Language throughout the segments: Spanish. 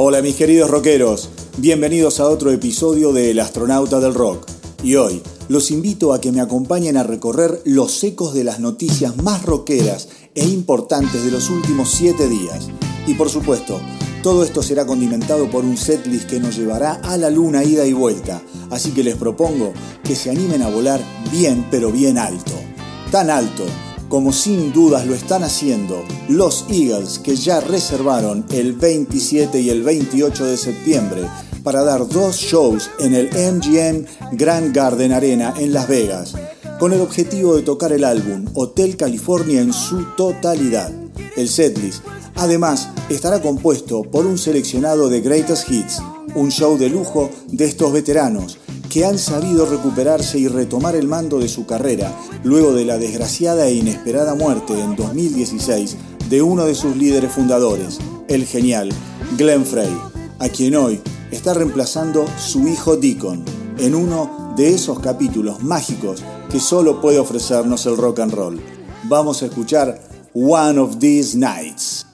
Hola mis queridos rockeros, bienvenidos a otro episodio de El astronauta del rock. Y hoy los invito a que me acompañen a recorrer los ecos de las noticias más rockeras e importantes de los últimos 7 días. Y por supuesto, todo esto será condimentado por un setlist que nos llevará a la luna ida y vuelta, así que les propongo que se animen a volar bien pero bien alto. Tan alto como sin dudas lo están haciendo los Eagles que ya reservaron el 27 y el 28 de septiembre para dar dos shows en el MGM Grand Garden Arena en Las Vegas, con el objetivo de tocar el álbum Hotel California en su totalidad. El setlist además estará compuesto por un seleccionado de Greatest Hits, un show de lujo de estos veteranos que han sabido recuperarse y retomar el mando de su carrera luego de la desgraciada e inesperada muerte en 2016 de uno de sus líderes fundadores, el genial Glenn Frey, a quien hoy está reemplazando su hijo Deacon en uno de esos capítulos mágicos que solo puede ofrecernos el rock and roll. Vamos a escuchar One of These Nights.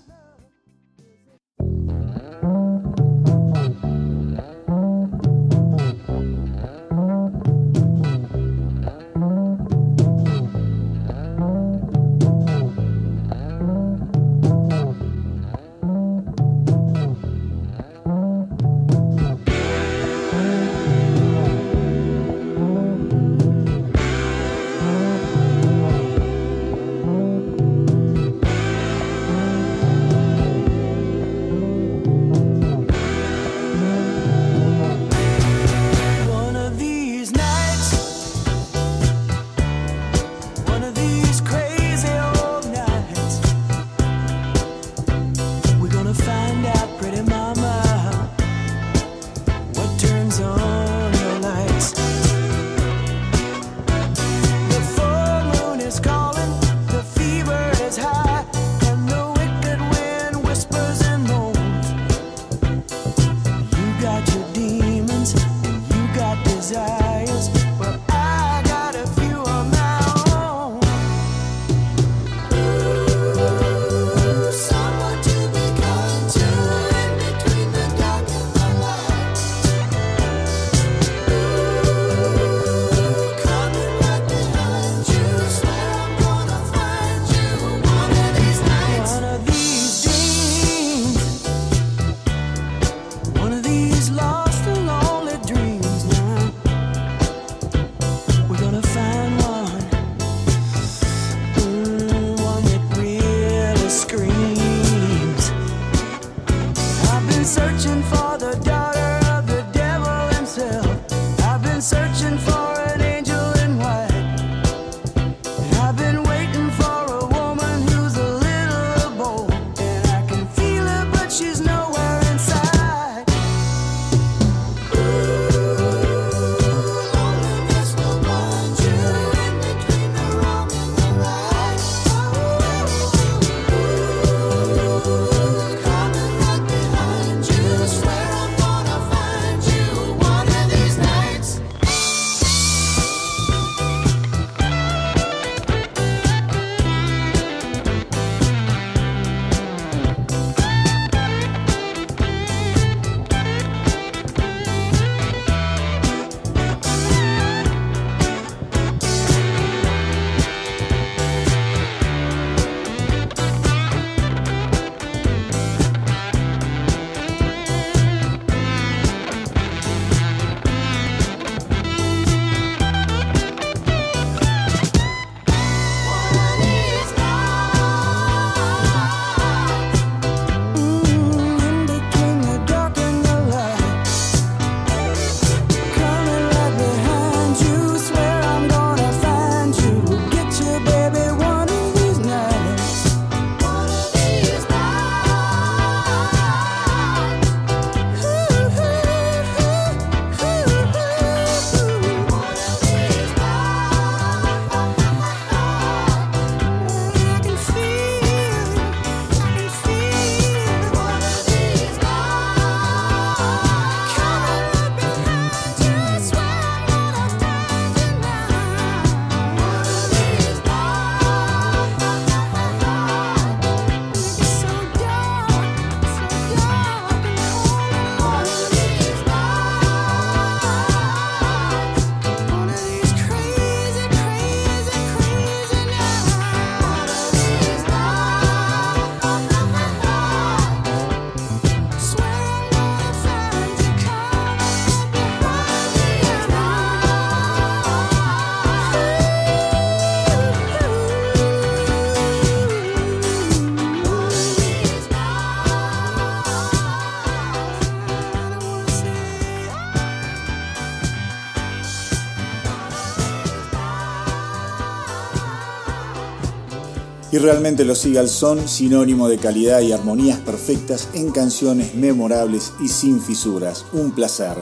Realmente los Seagulls son sinónimo de calidad y armonías perfectas en canciones memorables y sin fisuras. Un placer.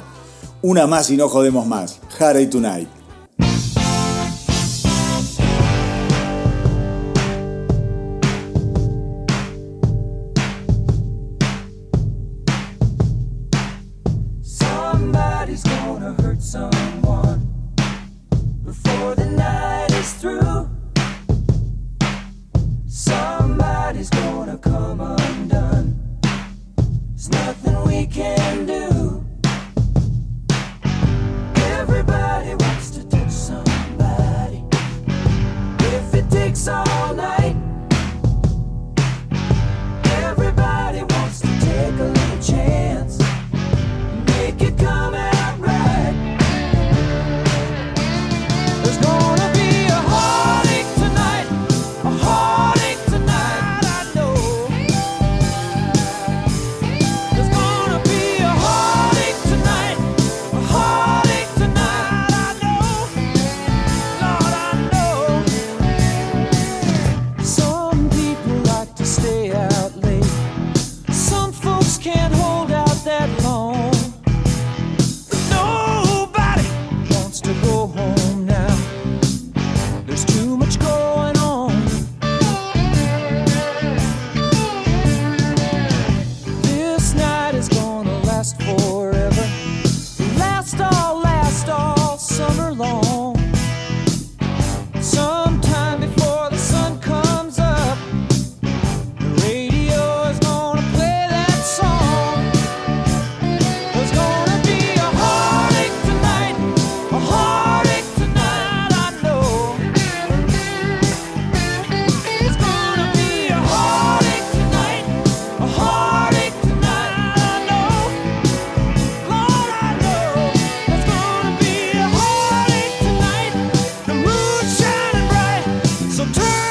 Una más y no jodemos más. Harry Tonight. weekend. Turn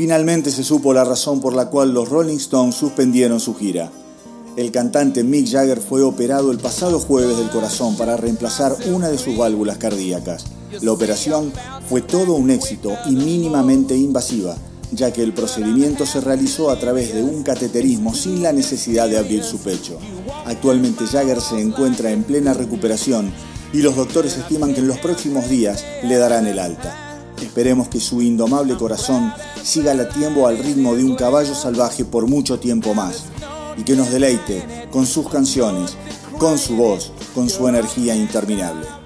Finalmente se supo la razón por la cual los Rolling Stones suspendieron su gira. El cantante Mick Jagger fue operado el pasado jueves del corazón para reemplazar una de sus válvulas cardíacas. La operación fue todo un éxito y mínimamente invasiva, ya que el procedimiento se realizó a través de un cateterismo sin la necesidad de abrir su pecho. Actualmente Jagger se encuentra en plena recuperación y los doctores estiman que en los próximos días le darán el alta. Esperemos que su indomable corazón siga latiendo al ritmo de un caballo salvaje por mucho tiempo más y que nos deleite con sus canciones, con su voz, con su energía interminable.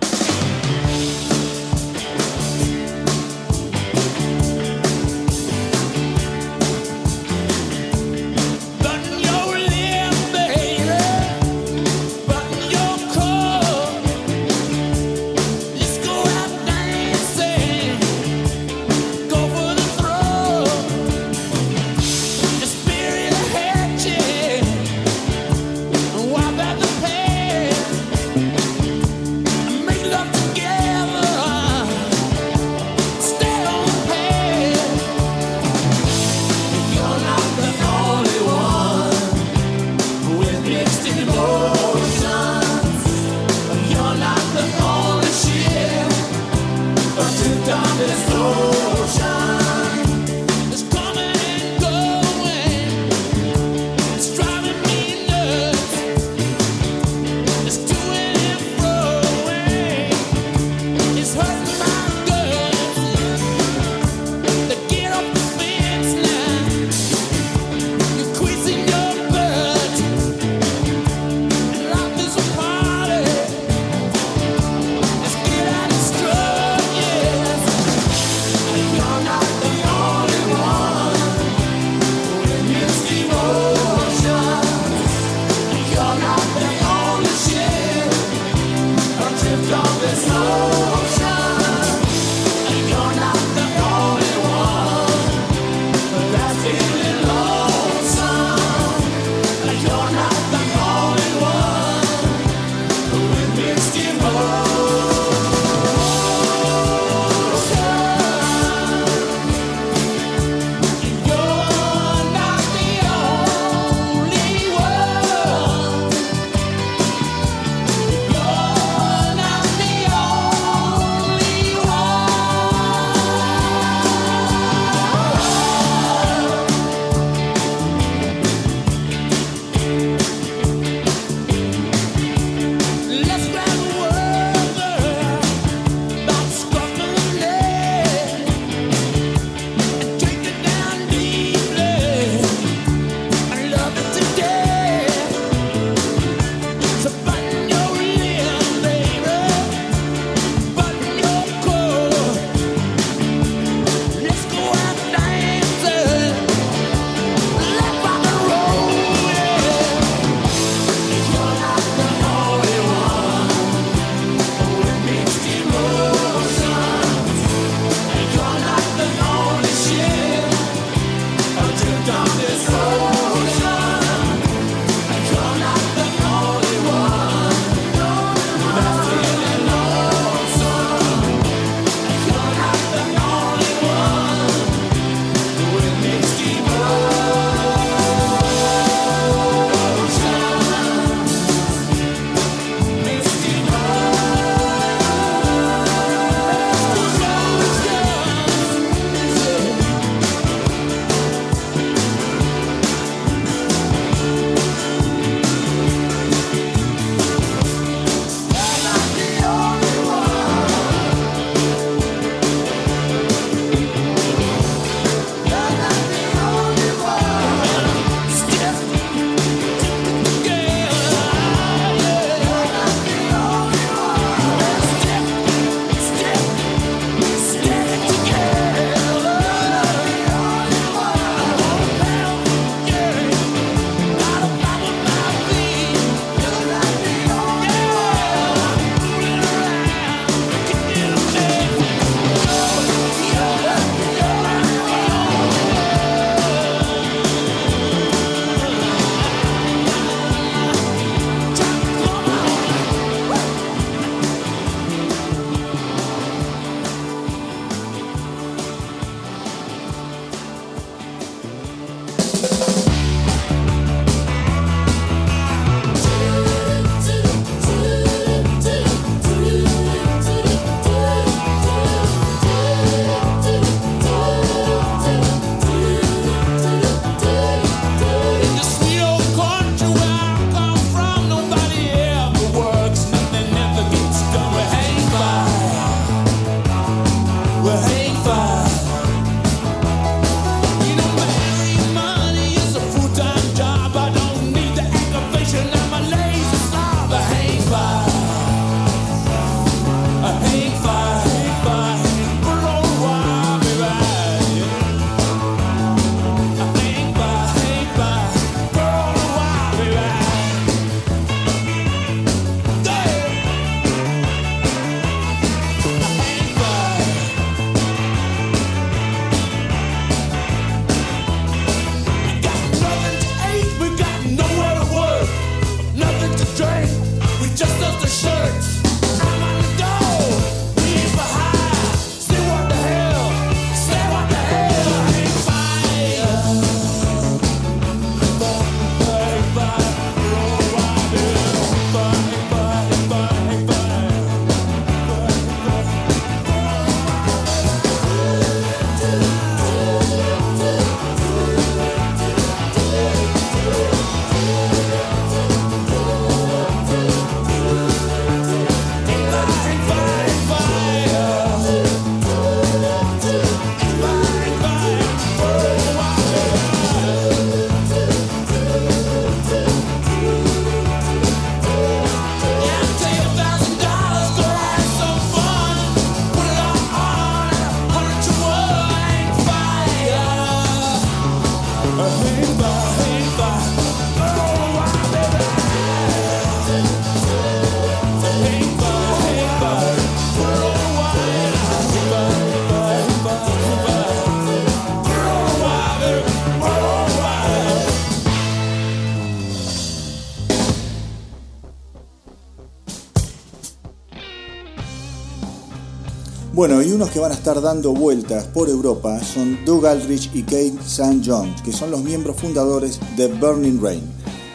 Bueno, y unos que van a estar dando vueltas por Europa son Doug Aldrich y Kate St. John, que son los miembros fundadores de Burning Rain.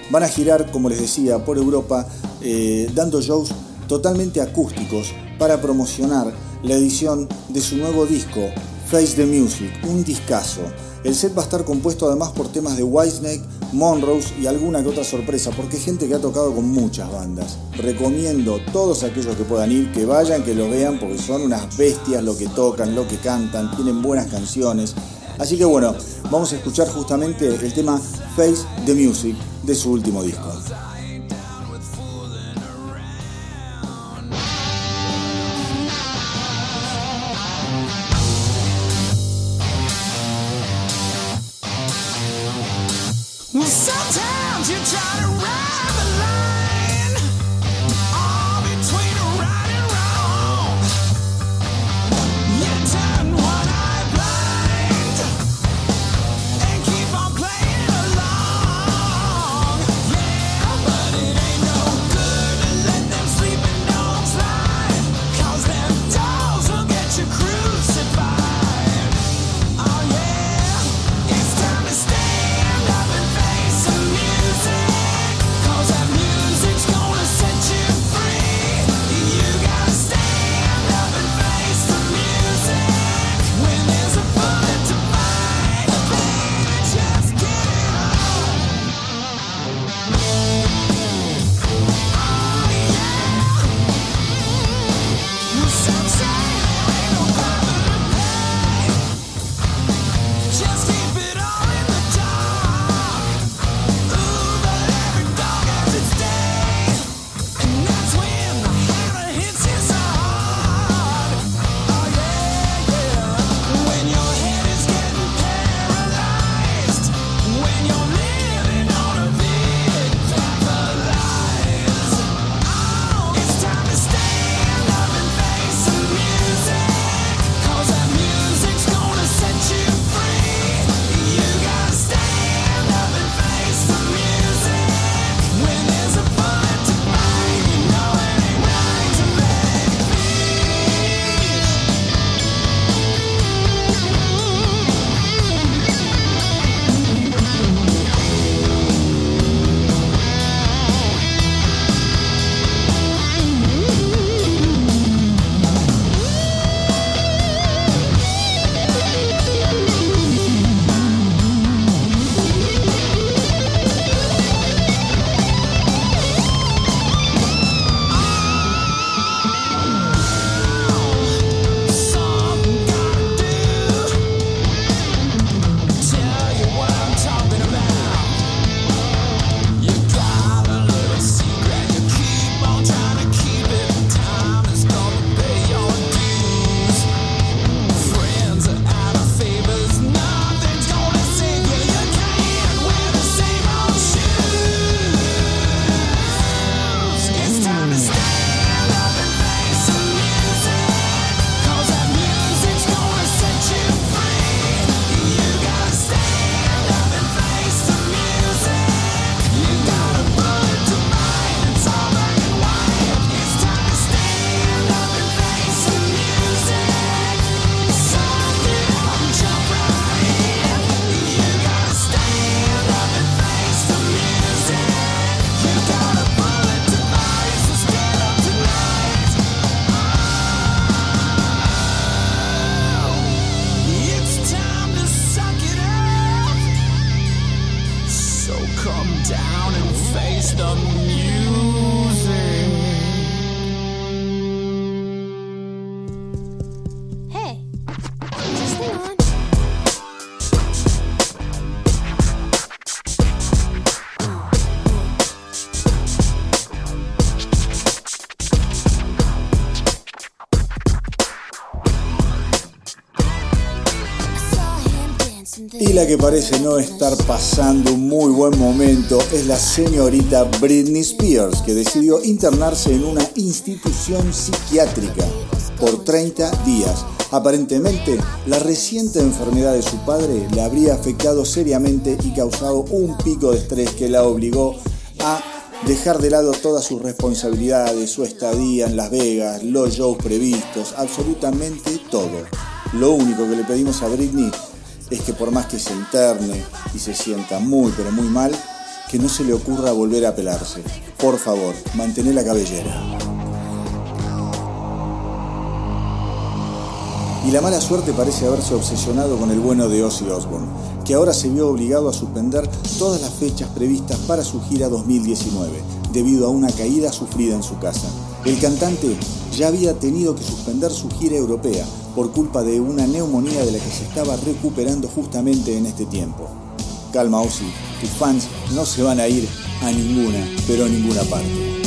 Van a girar, como les decía, por Europa eh, dando shows totalmente acústicos para promocionar la edición de su nuevo disco, Face the Music, un discazo. El set va a estar compuesto además por temas de Whitesnake, Monrose y alguna que otra sorpresa, porque hay gente que ha tocado con muchas bandas. Recomiendo todos aquellos que puedan ir, que vayan, que lo vean, porque son unas bestias lo que tocan, lo que cantan, tienen buenas canciones. Así que bueno, vamos a escuchar justamente el tema Face the Music de su último disco. Parece no estar pasando un muy buen momento es la señorita Britney Spears, que decidió internarse en una institución psiquiátrica por 30 días. Aparentemente, la reciente enfermedad de su padre le habría afectado seriamente y causado un pico de estrés que la obligó a dejar de lado todas sus responsabilidades, su estadía en Las Vegas, los shows previstos, absolutamente todo. Lo único que le pedimos a Britney es que por más que se interne y se sienta muy pero muy mal, que no se le ocurra volver a pelarse. Por favor, mantén la cabellera. Y la mala suerte parece haberse obsesionado con el bueno de Ozzy Osbourne, que ahora se vio obligado a suspender todas las fechas previstas para su gira 2019, debido a una caída sufrida en su casa. El cantante ya había tenido que suspender su gira europea por culpa de una neumonía de la que se estaba recuperando justamente en este tiempo. Calma Ozzy, tus fans no se van a ir a ninguna, pero a ninguna parte.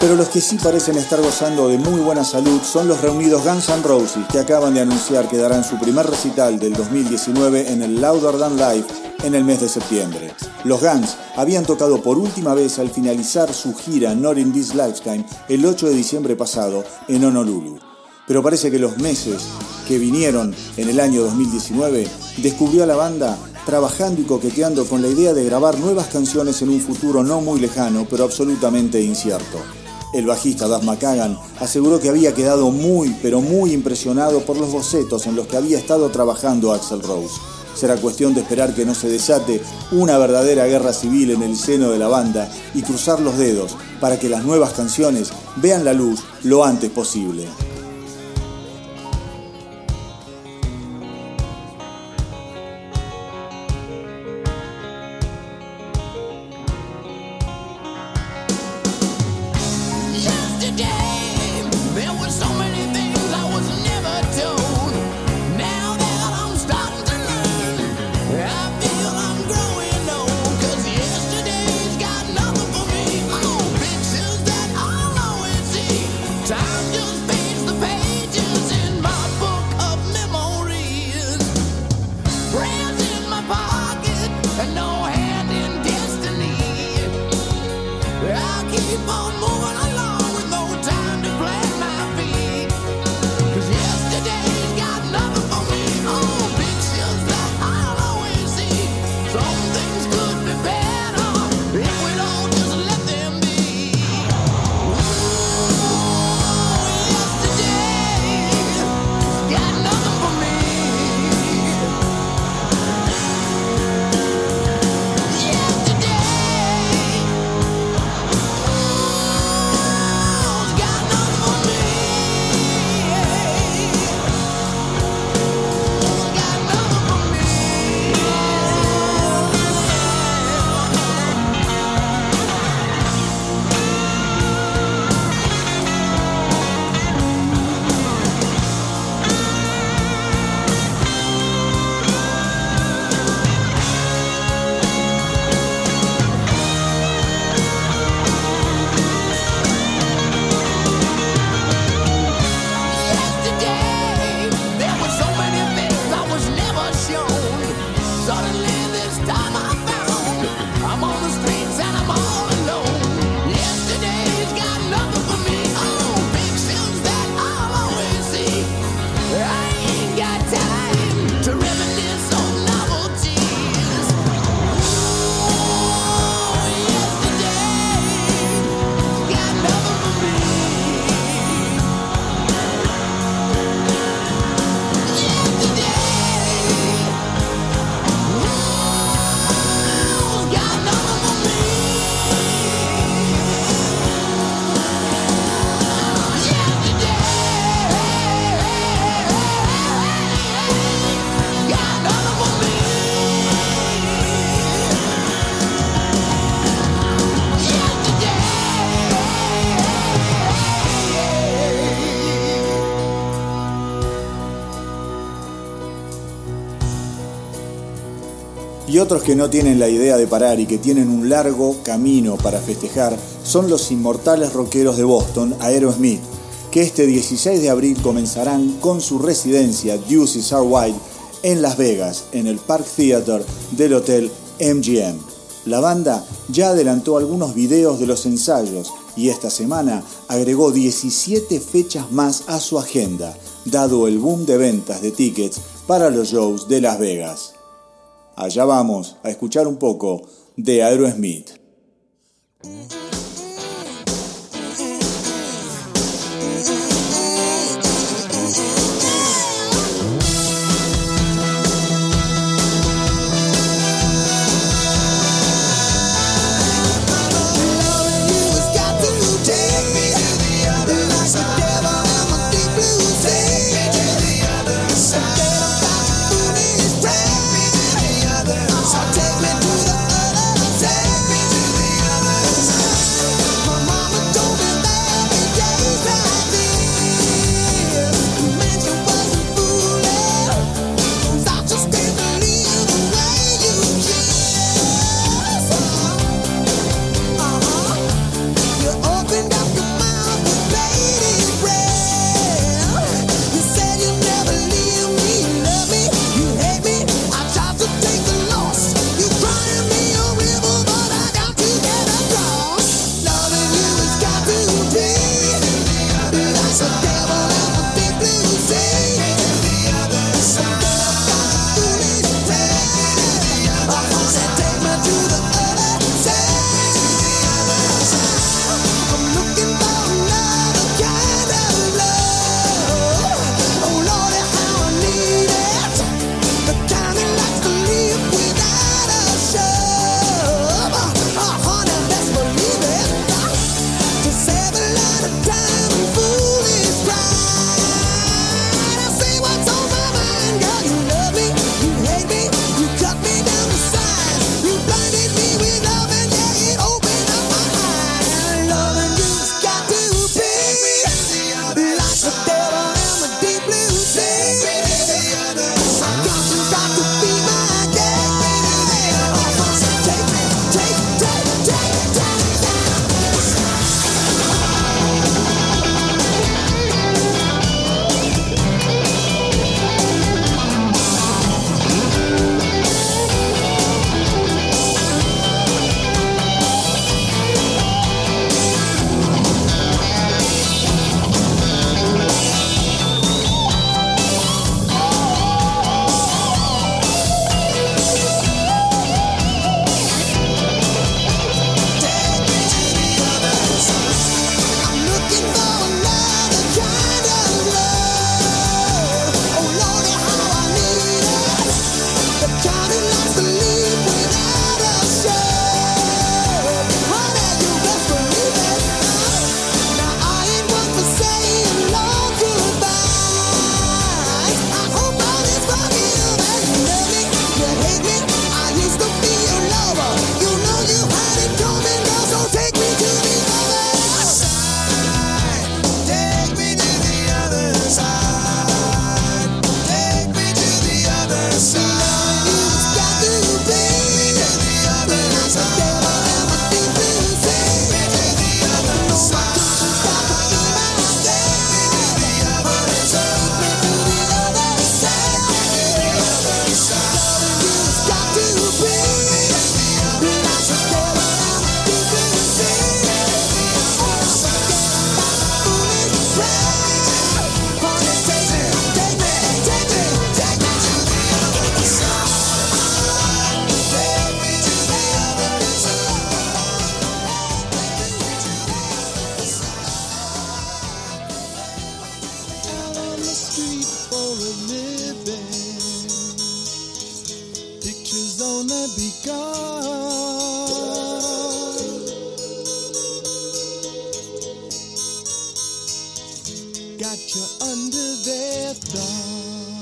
Pero los que sí parecen estar gozando de muy buena salud son los reunidos Guns N' Roses, que acaban de anunciar que darán su primer recital del 2019 en el Louder Than Life en el mes de septiembre. Los Guns habían tocado por última vez al finalizar su gira Not in This Lifetime el 8 de diciembre pasado en Honolulu. Pero parece que los meses que vinieron en el año 2019 descubrió a la banda trabajando y coqueteando con la idea de grabar nuevas canciones en un futuro no muy lejano, pero absolutamente incierto. El bajista Duff McKagan aseguró que había quedado muy, pero muy impresionado por los bocetos en los que había estado trabajando Axel Rose. Será cuestión de esperar que no se desate una verdadera guerra civil en el seno de la banda y cruzar los dedos para que las nuevas canciones vean la luz lo antes posible. Otros que no tienen la idea de parar y que tienen un largo camino para festejar son los inmortales rockeros de Boston, Aerosmith, que este 16 de abril comenzarán con su residencia Deuces Are White en Las Vegas, en el Park Theater del Hotel MGM. La banda ya adelantó algunos videos de los ensayos y esta semana agregó 17 fechas más a su agenda, dado el boom de ventas de tickets para los shows de Las Vegas. Allá vamos a escuchar un poco de Aerosmith. got you under their thumb.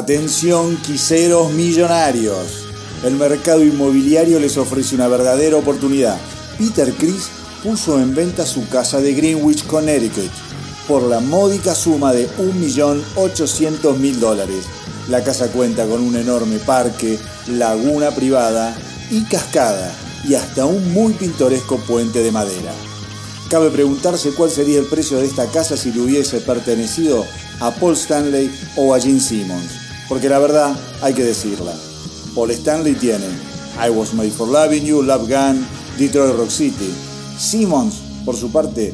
Atención, quiseros millonarios. El mercado inmobiliario les ofrece una verdadera oportunidad. Peter Chris puso en venta su casa de Greenwich, Connecticut, por la módica suma de 1.800.000 dólares. La casa cuenta con un enorme parque, laguna privada y cascada, y hasta un muy pintoresco puente de madera. Cabe preguntarse cuál sería el precio de esta casa si le hubiese pertenecido a Paul Stanley o a Gene Simmons porque la verdad hay que decirla. Paul Stanley tiene I Was Made for Loving You, Love Gun, Detroit Rock City. Simmons, por su parte,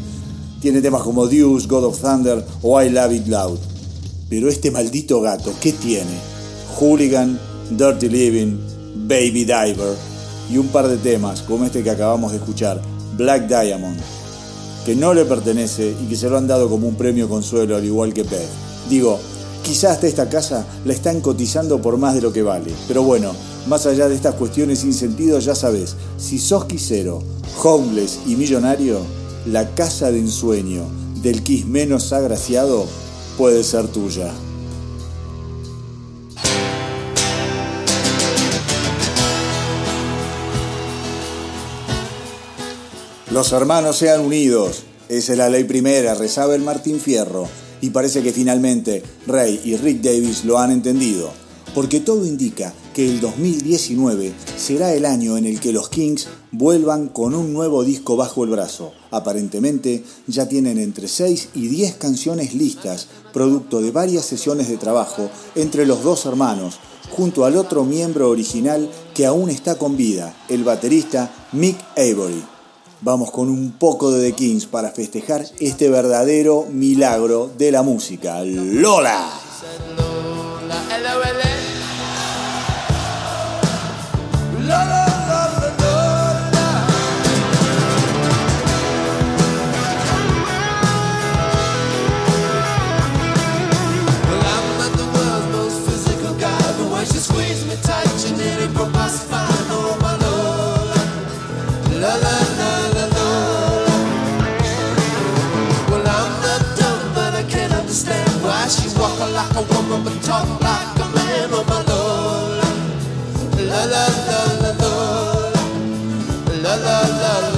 tiene temas como Deuce, God of Thunder o I Love It Loud. Pero este maldito gato, ¿qué tiene? Hooligan, Dirty Living, Baby Diver y un par de temas como este que acabamos de escuchar, Black Diamond, que no le pertenece y que se lo han dado como un premio consuelo al igual que Peg. Digo, Quizás hasta esta casa la están cotizando por más de lo que vale. Pero bueno, más allá de estas cuestiones sin sentido, ya sabes, si sos quisero, homeless y millonario, la casa de ensueño del Kiss menos agraciado puede ser tuya. Los hermanos sean unidos. Esa es la ley primera, rezaba el Martín Fierro y parece que finalmente Ray y Rick Davis lo han entendido, porque todo indica que el 2019 será el año en el que los Kings vuelvan con un nuevo disco bajo el brazo. Aparentemente ya tienen entre 6 y 10 canciones listas, producto de varias sesiones de trabajo entre los dos hermanos, junto al otro miembro original que aún está con vida, el baterista Mick Avery. Vamos con un poco de The Kings para festejar este verdadero milagro de la música. ¡Lola! woman, but talk like a man. Oh my Lola, la la la la Lola, la la la. la.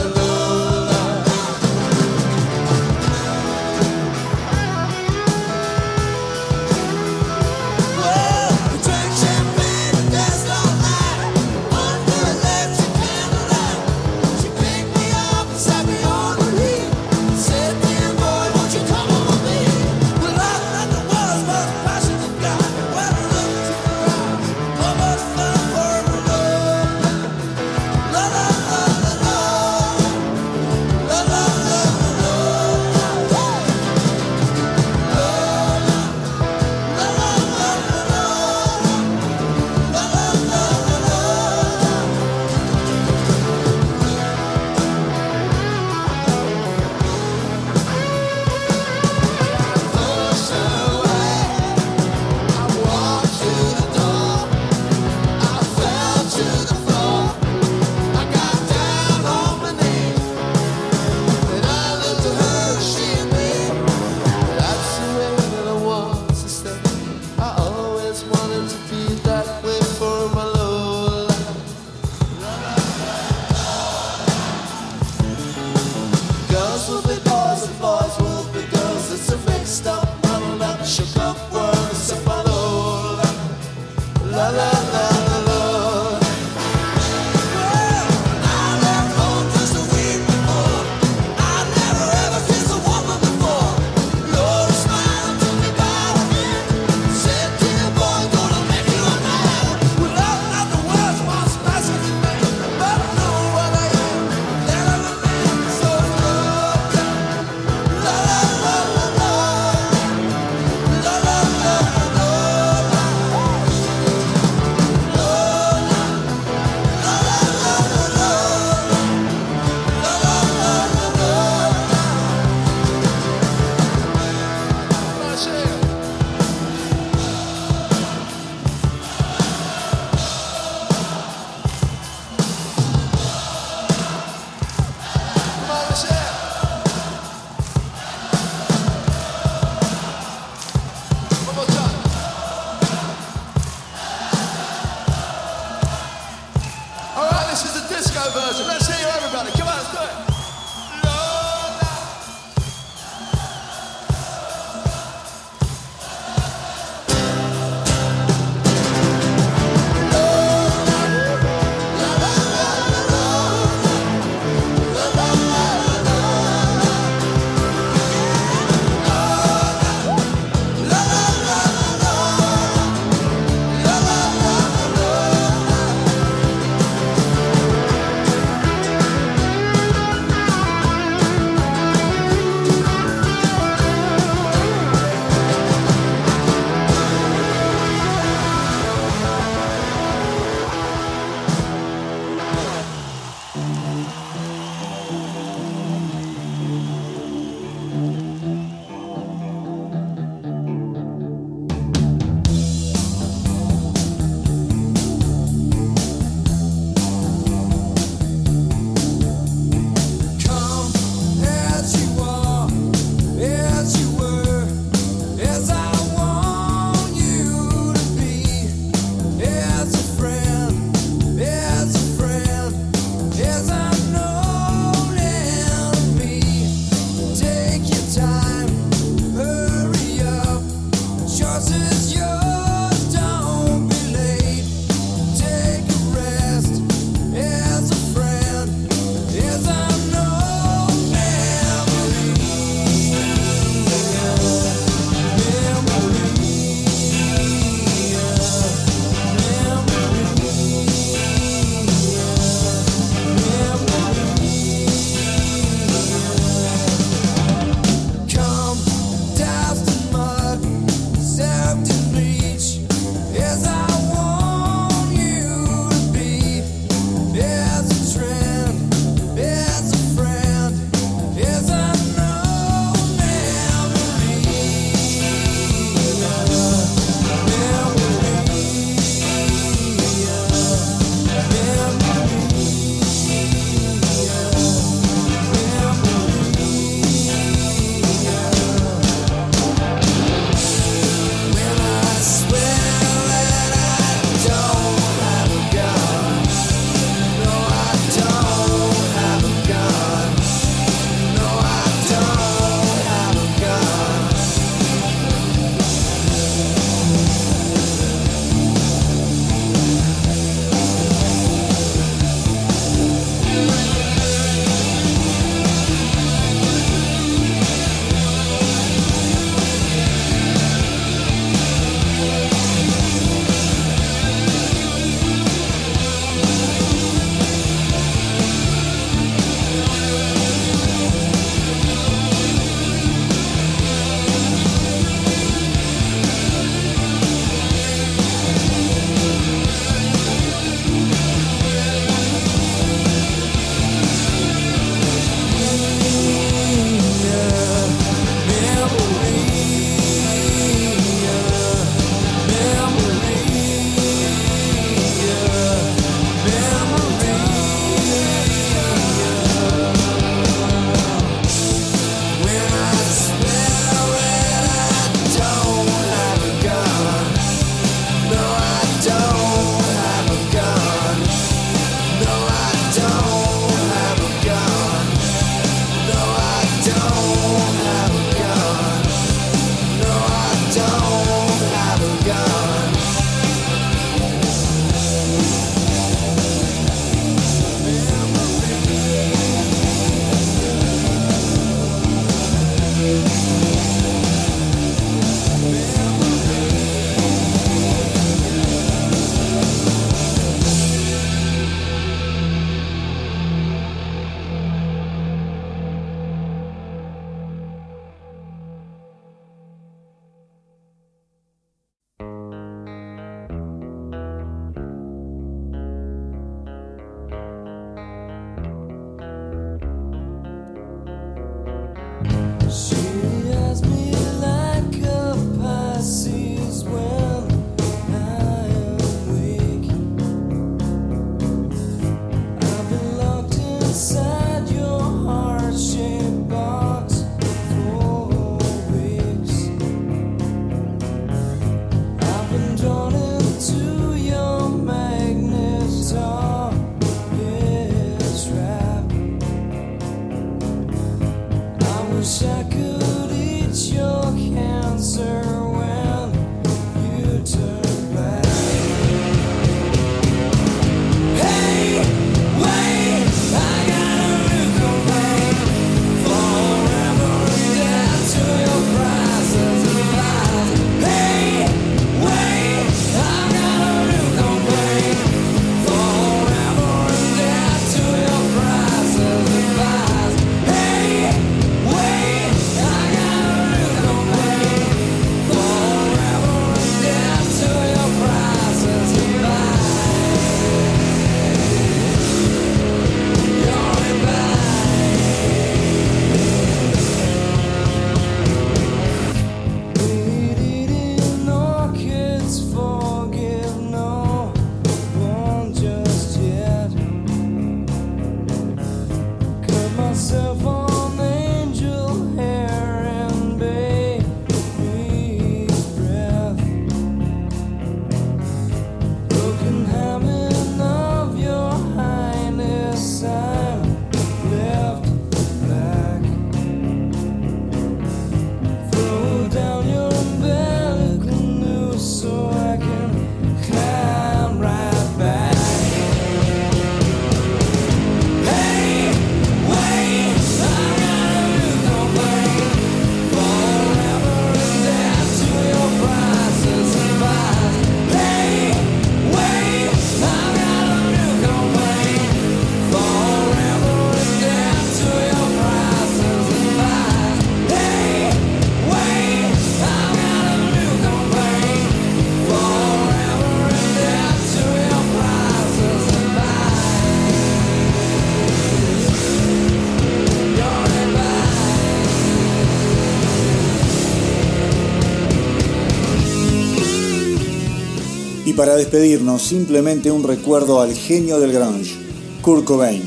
Para despedirnos, simplemente un recuerdo al genio del grunge, Kurt Cobain,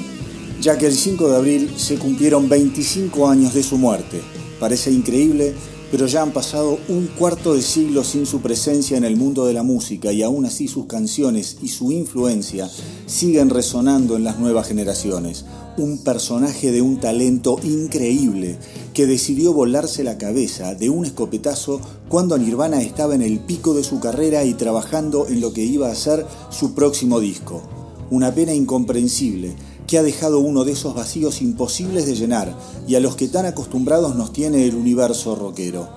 ya que el 5 de abril se cumplieron 25 años de su muerte. Parece increíble, pero ya han pasado un cuarto de siglo sin su presencia en el mundo de la música y aún así sus canciones y su influencia siguen resonando en las nuevas generaciones. Un personaje de un talento increíble que decidió volarse la cabeza de un escopetazo cuando Nirvana estaba en el pico de su carrera y trabajando en lo que iba a ser su próximo disco. Una pena incomprensible que ha dejado uno de esos vacíos imposibles de llenar y a los que tan acostumbrados nos tiene el universo rockero.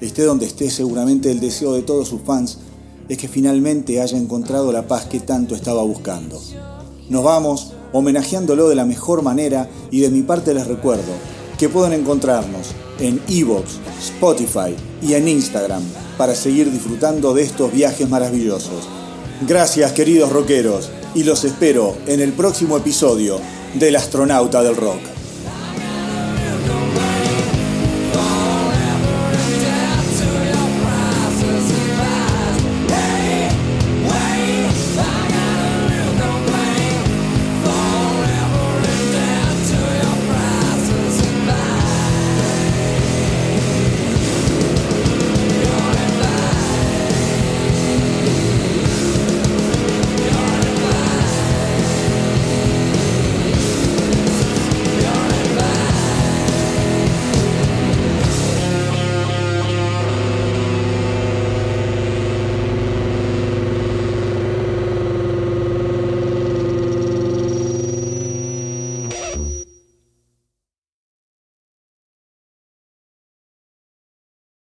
Esté donde esté, seguramente el deseo de todos sus fans es que finalmente haya encontrado la paz que tanto estaba buscando. Nos vamos homenajeándolo de la mejor manera y de mi parte les recuerdo que pueden encontrarnos en Evox, Spotify y en Instagram para seguir disfrutando de estos viajes maravillosos. Gracias queridos rockeros y los espero en el próximo episodio del Astronauta del Rock.